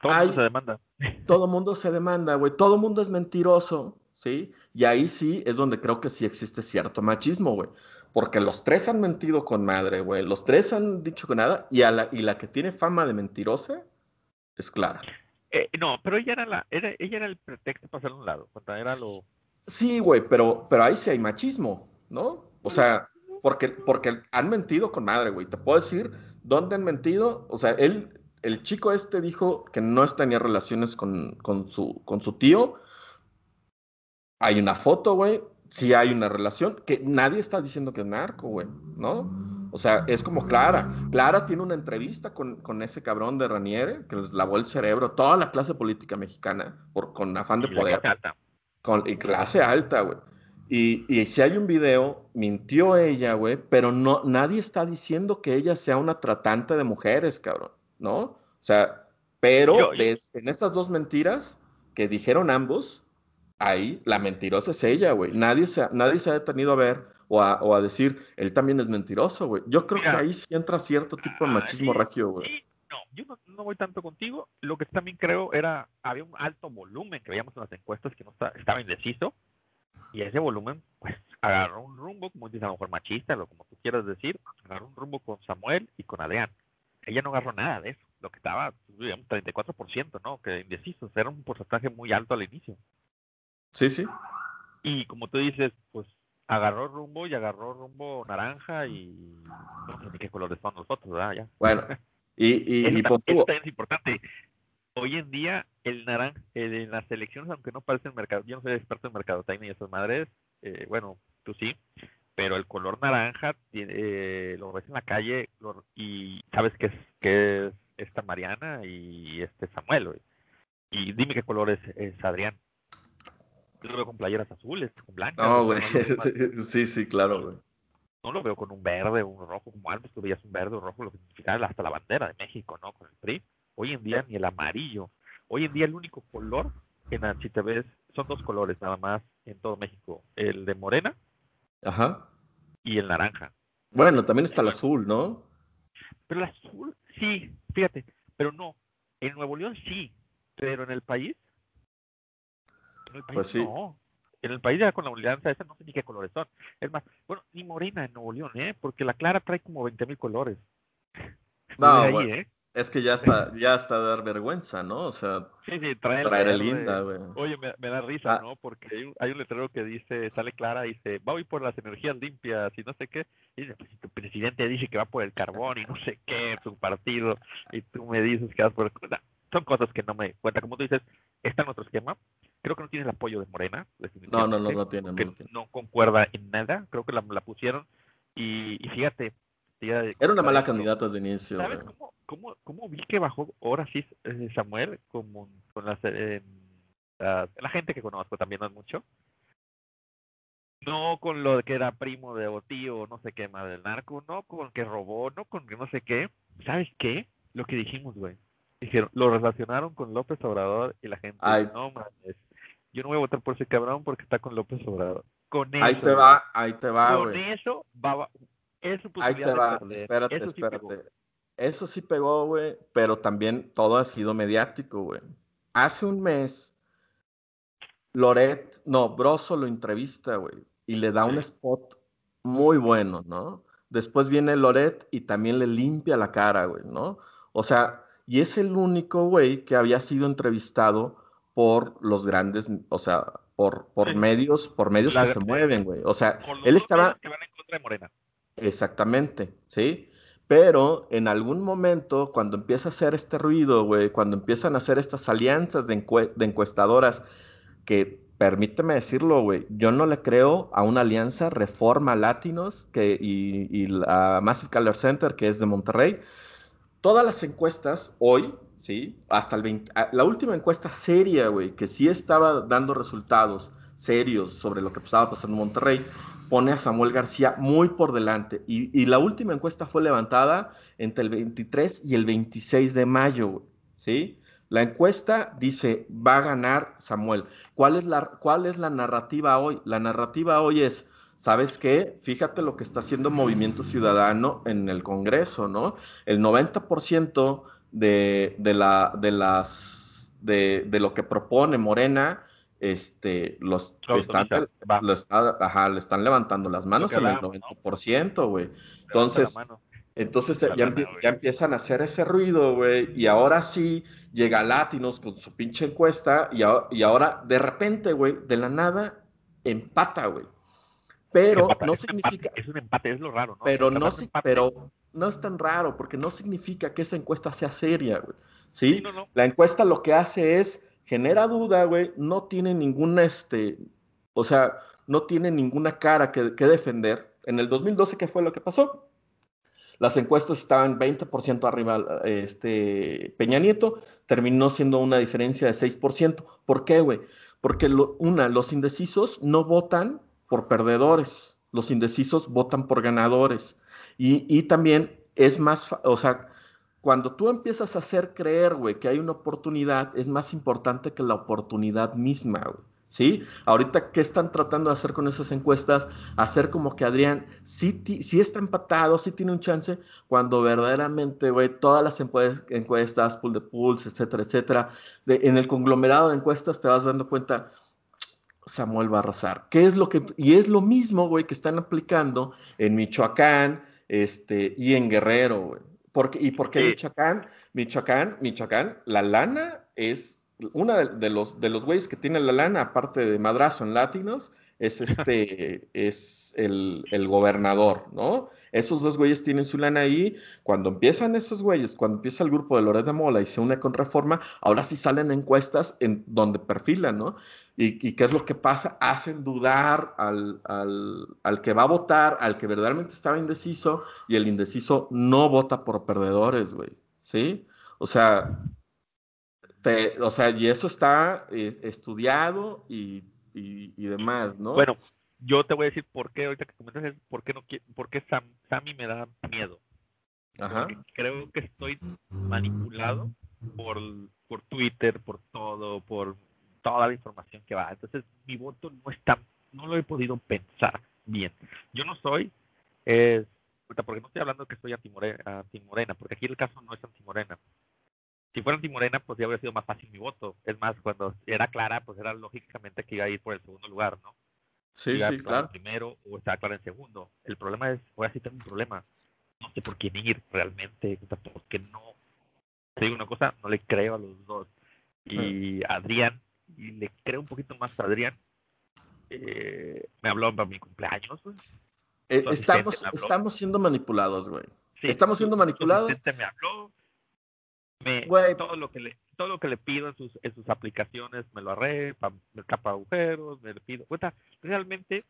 Todo mundo se demanda. Todo mundo se demanda, güey. Todo mundo es mentiroso, ¿sí? Y ahí sí es donde creo que sí existe cierto machismo, güey. Porque los tres han mentido con madre, güey. Los tres han dicho que nada. Y, a la, y la que tiene fama de mentirosa es Clara. Eh, no, pero ella era, la, ella era el pretexto para hacer un lado. Era lo Sí, güey, pero, pero ahí sí hay machismo, ¿no? O sea, porque, porque han mentido con madre, güey. Te puedo decir dónde han mentido. O sea, él, el chico este dijo que no tenía relaciones con, con, su, con su tío. Hay una foto, güey. Sí hay una relación, que nadie está diciendo que es narco, güey, ¿no? O sea, es como Clara. Clara tiene una entrevista con, con ese cabrón de Raniere, que les lavó el cerebro toda la clase política mexicana por, con afán de poder. Con, y clase alta, güey. Y, y, si hay un video, mintió ella, güey, pero no, nadie está diciendo que ella sea una tratante de mujeres, cabrón, ¿no? O sea, pero en estas dos mentiras que dijeron ambos, ahí la mentirosa es ella, güey. Nadie se, nadie se ha detenido a ver o a, o a decir, él también es mentiroso, güey. Yo creo que ahí sí entra cierto tipo de machismo regio, güey. No, yo no, voy tanto contigo. Lo que también creo era, había un alto volumen que veíamos en las encuestas que no estaba indeciso. Y ese volumen, pues, agarró un rumbo, como dices, a lo mejor machista, lo como tú quieras decir, agarró un rumbo con Samuel y con Adrián. Ella no agarró nada de eso. Lo que estaba, digamos, 34%, ¿no? Que indecisos. Era un porcentaje muy alto al inicio. Sí, sí. Y como tú dices, pues agarró rumbo y agarró rumbo naranja y no sé ni qué colores son los otros, ¿verdad? Ya. Bueno, y, y, es importante. Hoy en día, el naranja, en las elecciones, aunque no parece el mercado, yo no soy experto en mercadotecnia y esas madres, eh, bueno, tú sí, pero el color naranja eh, lo ves en la calle y sabes que es, que es esta Mariana y este Samuel, Y dime qué color es, es Adrián. Yo lo veo con playeras azules, con blancas. No, güey. sí, sí, claro, güey. No lo veo con un verde o un rojo, como antes tú veías un verde o rojo, lo que significaba hasta la bandera de México, ¿no? Con el PRI. Hoy en día ni el amarillo. Hoy en día el único color en si te ves, son dos colores nada más en todo México. El de morena Ajá. y el naranja. Bueno, también está el azul, ¿no? Pero el azul, sí, fíjate, pero no. En Nuevo León sí, pero en el país en el país pues sí. no. En el país ya con la alianza esa no sé ni qué colores son. Es más, bueno, ni morena en Nuevo León, ¿eh? Porque la clara trae como 20 mil colores. No, ¿eh? es que ya está, ya está de dar vergüenza, ¿no? O sea, sí, sí, trae traer linda, güey. Oye, me, da risa, ah. ¿no? Porque hay un, hay un, letrero que dice, sale clara, dice, va hoy por las energías limpias y no sé qué. Y dice, pues si tu presidente dice que va por el carbón y no sé qué, su partido, y tú me dices que vas por... Son cosas que no me cuenta. Como tú dices, está en otro esquema, Creo que no tiene el apoyo de Morena. No, no, no, no tiene. No, concuerda en nada. Creo que la, pusieron. Y, fíjate. Era una mala candidata desde inicio. ¿Sabes cómo, cómo, cómo, vi que bajó ahora sí eh, Samuel como, con las, la, gente que conozco también no es mucho? No con lo que era primo de o tío, no sé qué más del narco, no con que robó, no con que no sé qué. ¿Sabes qué? Lo que dijimos, güey. Dijeron, lo relacionaron con López Obrador y la gente, no mames, yo no voy a votar por ese cabrón porque está con López Obrador. Con ahí te va, ahí te va, Con eso va, eso Ahí te va, espérate, espérate. eso sí pegó, güey, pero también todo ha sido mediático, güey. Hace un mes, Loret, no, Broso lo entrevista, güey, y le da un spot muy bueno, ¿no? Después viene Loret y también le limpia la cara, güey, ¿no? O sea, y es el único, güey, que había sido entrevistado por los grandes, o sea, por, por medios, por medios que se mueven, güey. O sea, él estaba... Que van en contra de Morena. Exactamente, ¿sí? Pero en algún momento, cuando empieza a hacer este ruido, güey, cuando empiezan a hacer estas alianzas de, encuestadoras, que permíteme decirlo, güey, yo no le creo a una alianza Reforma Latinos que, y, y la Massive Color Center, que es de Monterrey. Todas las encuestas hoy ¿sí? Hasta el 20, ah, la última encuesta seria, güey, que sí estaba dando resultados serios sobre lo que estaba pasando en Monterrey, pone a Samuel García muy por delante. Y, la última encuesta fue levantada entre el 23 y el 26 de mayo, ¿sí? La encuesta dice, va a ganar Samuel. ¿Cuál es la, cuál es la narrativa hoy? La narrativa hoy es, ¿sabes qué? Fíjate lo que está haciendo Movimiento Ciudadano en el Congreso, ¿no? El 90% de, de, la, de, las, de, de, lo que propone Morena, este, los están, ajá, le están levantando las manos en el 90%, güey. Entonces, entonces ya, ya, empiezan a hacer ese ruido, güey, y ahora sí llega Latinos con su pinche encuesta, y, y ahora de repente, güey, de la nada, empata, güey. Pero no significa. es un empate, es lo raro, ¿no? Pero no, pero no es tan raro, porque no significa que esa encuesta sea seria, güey. ¿Sí? La encuesta lo que hace es genera duda, güey, no tiene ninguna, este, o sea, no tiene ninguna cara que, defender. En el 2012, ¿qué fue lo que pasó? Las encuestas estaban 20% arriba, este, Peña Nieto, terminó siendo una diferencia de 6%. ¿Por qué, güey? Porque una, los indecisos no votan por perdedores, los indecisos votan por ganadores. Y, y también es más, o sea, cuando tú empiezas a hacer creer, güey, que hay una oportunidad, es más importante que la oportunidad misma, güey. ¿Sí? Ahorita, ¿qué están tratando de hacer con esas encuestas? Hacer como que Adrián sí, está empatado, sí tiene un chance, cuando verdaderamente, güey, todas las encuestas, pool de pools, etcétera, etcétera, en el conglomerado de encuestas te vas dando cuenta, Samuel va a arrasar. ¿Qué es lo que, y es lo mismo, güey, que están aplicando en Michoacán, este, y en Guerrero, güey. ¿Y por qué Michoacán? Michoacán, Michoacán, la lana es una de, los de los güeyes que tiene la lana, aparte de madrazo en latinos, es este, es el, el, gobernador, ¿no? Esos dos güeyes tienen su lana ahí. Cuando empiezan esos güeyes, cuando empieza el grupo de Loret de Mola y se une con Reforma, ahora sí salen encuestas en donde perfilan, ¿no? ¿Y, qué es lo que pasa? Hacen dudar al, al, que va a votar, al que verdaderamente estaba indeciso, y el indeciso no vota por perdedores, güey, ¿sí? O sea, o sea, y eso está eh, estudiado y, y, demás, ¿no? Bueno, yo te voy a decir por qué, ahorita que comentas, es por qué, no, por qué Sam, Sammy me da miedo. Ajá. creo que estoy manipulado por, por Twitter, por todo, por toda la información que va. Entonces, mi voto no está, no lo he podido pensar bien. Yo no soy, es, porque no estoy hablando que soy antimorena, antimorena, porque aquí el caso no es antimorena. Si fuera antimorena, pues ya habría sido más fácil mi voto. Es más, cuando era clara, pues era lógicamente que iba a ir por el segundo lugar, ¿no? Sí, sí, claro. primero o estaba claro en segundo. El problema es, ahora sí tengo un problema. No sé por quién ir realmente, porque no. Te digo una cosa, no le creo a los dos. Y Adrián, y le creo un poquito más a Adrián, eh, me habló para mi cumpleaños, eh, estamos, estamos siendo manipulados, güey. estamos siendo manipulados. me habló, me, todo lo que le todo lo que le pido en sus, en sus aplicaciones me lo arre, me capa agujeros, me le pido. Cuenta, realmente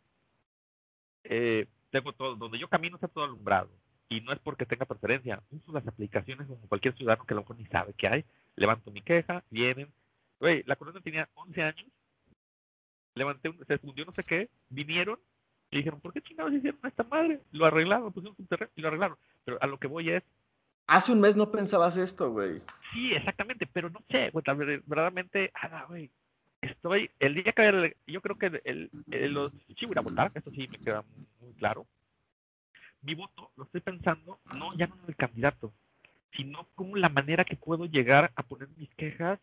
eh, tengo todo, donde yo camino está todo alumbrado. Y no es porque tenga preferencia. Uso las aplicaciones como cualquier ciudadano que a lo mejor ni sabe que hay. Levanto mi queja, vienen. Güey, la corona tenía 11 años. Levanté, un, se fundió no sé qué. Vinieron y dijeron, ¿por qué chingados hicieron esta madre? Lo arreglaron, pusieron un terreno y lo arreglaron. Pero a lo que voy es, Hace un mes no pensabas esto, güey. Sí, exactamente, pero no sé, güey, verdaderamente, ah, güey, estoy, el día que yo creo que el, los, sí voy a votar, eso sí me queda muy claro. Mi voto lo estoy pensando, no ya no en el candidato, sino como la manera que puedo llegar a poner mis quejas,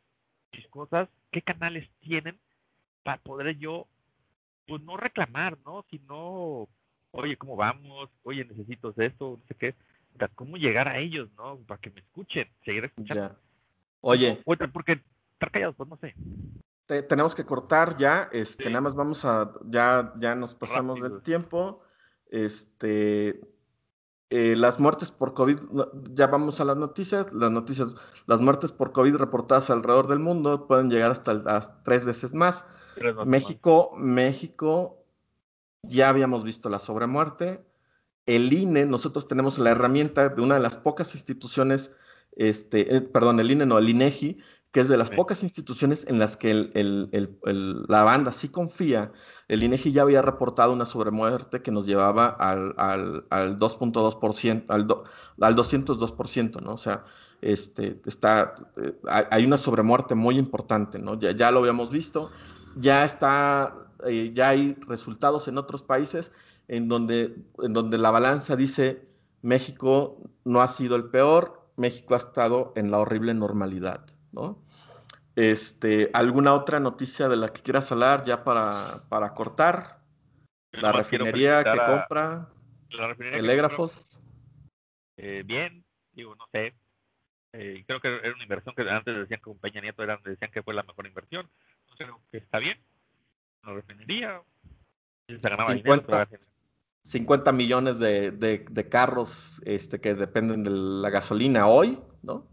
mis cosas, qué canales tienen para poder yo, pues no reclamar, ¿no? Sino, oye, ¿cómo vamos? Oye, necesito esto, no sé qué cómo llegar a ellos, ¿no? Para que me escuchen, seguir escuchando. Oye. Oye, porque estar callados, pues no sé. tenemos que cortar ya, este, nada más vamos a, ya, ya nos pasamos del tiempo. Este, eh, las muertes por COVID, ya vamos a las noticias, las noticias, las muertes por COVID reportadas alrededor del mundo pueden llegar hasta, tres veces más. México, México, ya habíamos visto la sobremuerte el INE, nosotros tenemos la herramienta de una de las pocas instituciones, este, eh, perdón, el INE no, el INEGI, que es de las pocas instituciones en las que la banda sí confía. El INEGI ya había reportado una sobremuerte que nos llevaba al, al, al 2.2%, al, al 202%, ¿no? O sea, este, está, eh, hay una sobremuerte muy importante, ¿no? Ya, ya lo habíamos visto, ya está, eh, ya hay resultados en otros países en donde, en donde la balanza dice México no ha sido el peor, México ha estado en la horrible normalidad, ¿no? Este, ¿Alguna otra noticia de la que quieras hablar ya para, para cortar? La refinería que compra, telégrafos. Eh, bien, digo, no sé. Eh, creo que era una inversión que antes decían que con Peña Nieto eran, decían que fue la mejor inversión. No creo que está bien. La refinería. Se ganaba 50, 50 millones de, de, carros este, que dependen de la gasolina hoy, ¿no?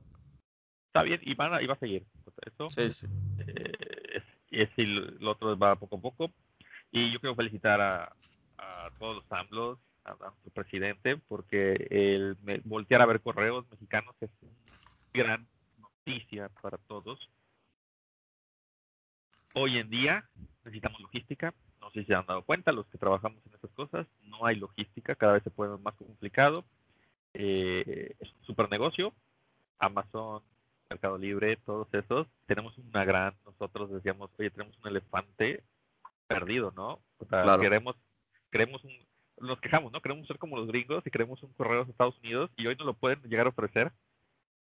Está bien, y, van a, y va a seguir. Esto, sí, sí. Eh, es, y lo otro va poco a poco. Y yo quiero felicitar a, a todos los AMLOs, a, nuestro presidente, porque el voltear a ver correos mexicanos es una gran noticia para todos. Hoy en día necesitamos logística, sé si se han dado cuenta, los que trabajamos en estas cosas, no hay logística, cada vez se puede más complicado. Eh, es un super negocio. Amazon, Mercado Libre, todos esos, tenemos una gran, nosotros decíamos, oye, tenemos un elefante perdido, ¿no? O sea, queremos, queremos un, nos quejamos, ¿no? Queremos ser como los gringos y queremos un correo de Estados Unidos y hoy no lo pueden llegar a ofrecer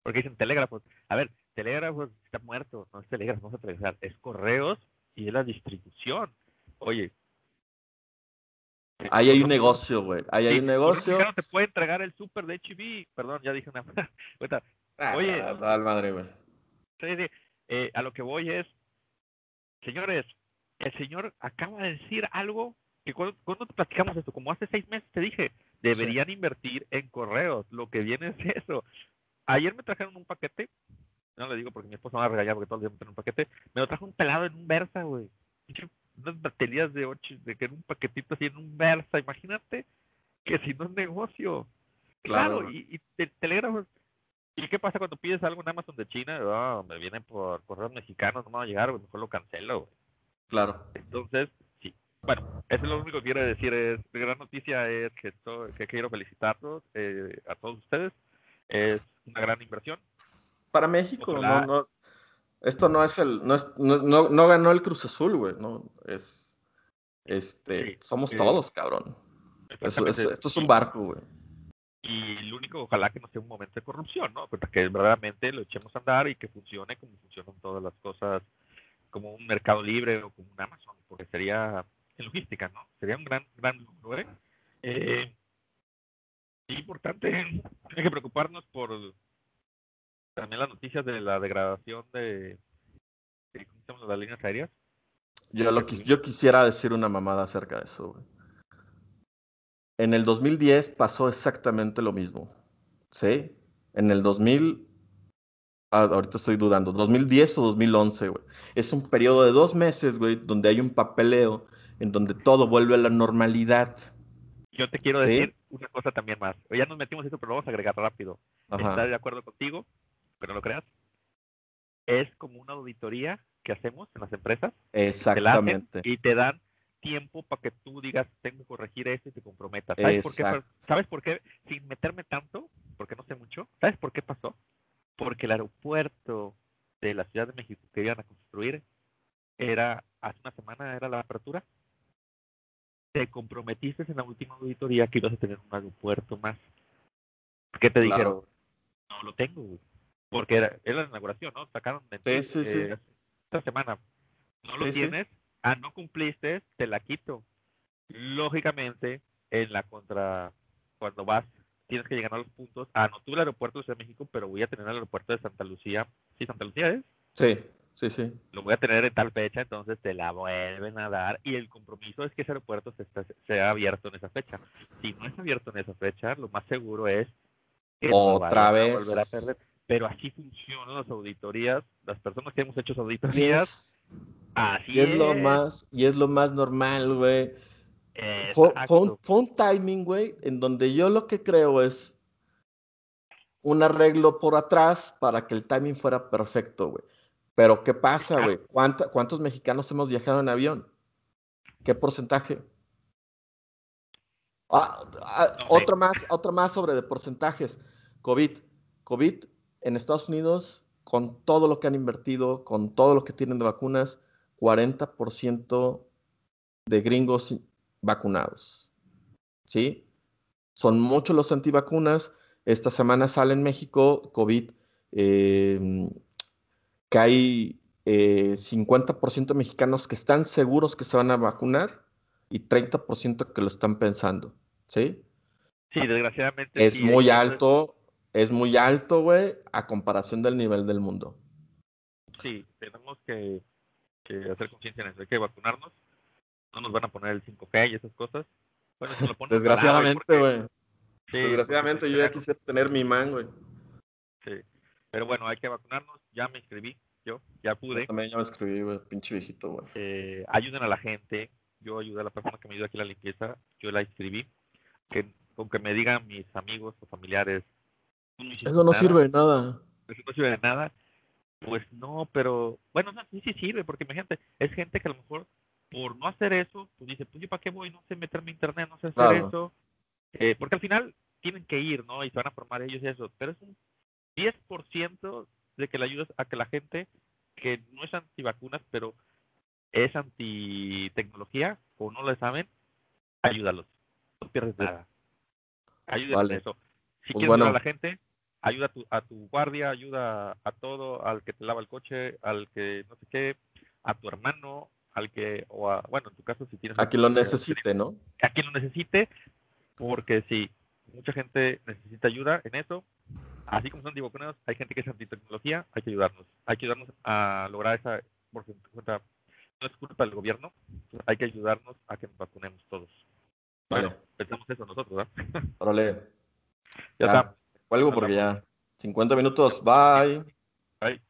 porque dicen telégrafos. A ver, telégrafos está muerto, no es telégrafo, vamos a telegrafar, es correos y es la distribución. Oye. Ahí hay un negocio, güey. Ahí hay un negocio. No se puede entregar el súper de HB. Perdón, ya dije una. Ah, Oye. Ah, madre, güey. Eh, a lo que voy es, señores, el señor acaba de decir algo que cuando, te platicamos esto, como hace seis meses te dije, deberían invertir en correos. Lo que viene es eso. Ayer me trajeron un paquete, no le digo porque mi esposa me va a regañar porque todo el día me traen un paquete, me lo trajo un pelado en un Versa, güey. Unas baterías de ocho, de que en un paquetito así en un Versa, imagínate que si no es negocio. Claro, y, y te, telégrafos. ¿Y qué pasa cuando pides algo en Amazon de China? Oh, me vienen por correos mexicanos, no me va a llegar, güey, mejor lo cancelo, güey. Claro. Entonces, sí. Bueno, eso es lo único que quiero decir. Es, la gran noticia es que, esto, que quiero felicitarlos eh, a todos ustedes. Es una gran inversión. Para México, no, no, esto no es el, no, es, no, no, ganó el Cruz Azul, güey, no, es, este, somos todos, cabrón. esto es un barco, güey. Y lo único, ojalá que no sea un momento de corrupción, ¿no? Que verdaderamente lo echemos a andar y que funcione como funcionan todas las cosas, como un mercado libre o como un Amazon, porque sería en logística, ¿no? Sería un gran, gran logro, ¿eh? eh importante, hay que preocuparnos por también las noticias de la degradación de, de ¿cómo se las líneas aéreas. Yo, lo, yo quisiera decir una mamada acerca de eso, En el 2010 pasó exactamente lo mismo. ¿Sí? En el 2000, ah, ahorita estoy dudando, 2010 o 2011, güey. Es un periodo de dos meses, güey, donde hay un papeleo en donde todo vuelve a la normalidad. Yo te quiero decir una cosa también más. Ya nos metimos eso, pero lo vamos a agregar rápido. ¿Estás de acuerdo contigo? Que no lo creas. Es como una auditoría que hacemos en las empresas. Exactamente. y te dan tiempo para que tú digas, tengo que corregir esto y te comprometas. ¿Sabes por, qué, ¿Sabes por qué? Sin meterme tanto, porque no sé mucho, ¿sabes por qué pasó? Porque el aeropuerto de la Ciudad de México que iban a construir era, hace una semana era la apertura te comprometiste en la última auditoría que ibas a tener un aeropuerto más. ¿Qué te dijeron? No lo tengo, Porque era, la inauguración, ¿no? Sacaron de sí, eh, esta semana. No lo tienes, ah, no cumpliste, te la quito. Lógicamente, en la contra, cuando vas, tienes que llegar a los puntos. Ah, no tuve el aeropuerto de Ciudad de México, pero voy a tener el aeropuerto de Santa Lucía. Sí, Santa Lucía es. Sí. Sí, sí. Lo voy a tener en tal fecha, entonces te la vuelven a dar y el compromiso es que ese aeropuerto se sea abierto en esa fecha. Si no es abierto en esa fecha, lo más seguro es que otra vez volver a perder. Pero así funcionan las auditorías, las personas que hemos hecho auditorías. Así es, lo más y es lo más normal, güey. Fue, fue un timing, güey, en donde yo lo que creo es un arreglo por atrás para que el timing fuera perfecto, güey. Pero ¿qué pasa, güey? ¿Cuántos mexicanos hemos viajado en avión? ¿Qué porcentaje? Ah, ah, otro, más, otro más sobre de porcentajes. COVID. COVID en Estados Unidos, con todo lo que han invertido, con todo lo que tienen de vacunas, 40% de gringos vacunados. ¿Sí? Son muchos los antivacunas. Esta semana sale en México COVID. Eh, que hay 50% eh, mexicanos que están seguros que se van a vacunar y 30% que lo están pensando, ¿sí? Sí, desgraciadamente. Es muy alto, es muy alto, güey, a comparación del nivel del mundo. Sí, tenemos que, hacer conciencia en eso, hay que vacunarnos, no nos van a poner el 5G y esas cosas. Desgraciadamente, güey. Desgraciadamente yo ya quise tener mi man, güey. Sí, pero bueno, hay que vacunarnos, ya me inscribí, yo ya pude. también ya me inscribí, güey, pinche viejito, güey. Eh, ayuden a la gente, yo ayudé a la persona que me ayuda aquí a la limpieza, yo la inscribí. Que, con que me digan mis amigos o familiares. Eso no sirve de nada. Eso no sirve de nada. Pues no, pero bueno, sí, sí sirve, porque imagínate, es gente que a lo mejor por no hacer eso, pues dice, pues yo para qué voy, no sé meterme en internet, no sé hacer eso, eh, porque al final tienen que ir, ¿no? Y se van a formar ellos y eso, pero es un 10% de que le ayudas a que la gente que no es antivacunas, pero es anti-tecnología o no lo saben, ayúdalos. No pierdes nada. Ayúdalos eso. Si pues quieres ayudar a la gente, ayuda a tu, a tu guardia, ayuda a todo, al que te lava el coche, al que no sé qué, a tu hermano, al que, o a, bueno, en tu caso si tienes... A quien lo necesite, ¿no? A quien lo necesite, porque si mucha gente necesita ayuda en eso, así como son antivacunados, hay gente que es antitecnología, hay que ayudarnos, hay que ayudarnos a lograr esa, porque no es culpa del gobierno, hay que ayudarnos a que nos vacunemos todos. Vale. Bueno, pensamos eso nosotros, ¿verdad? Órale. Ya, ya, está. Cuelgo porque ya 50 minutos. Bye. Bye.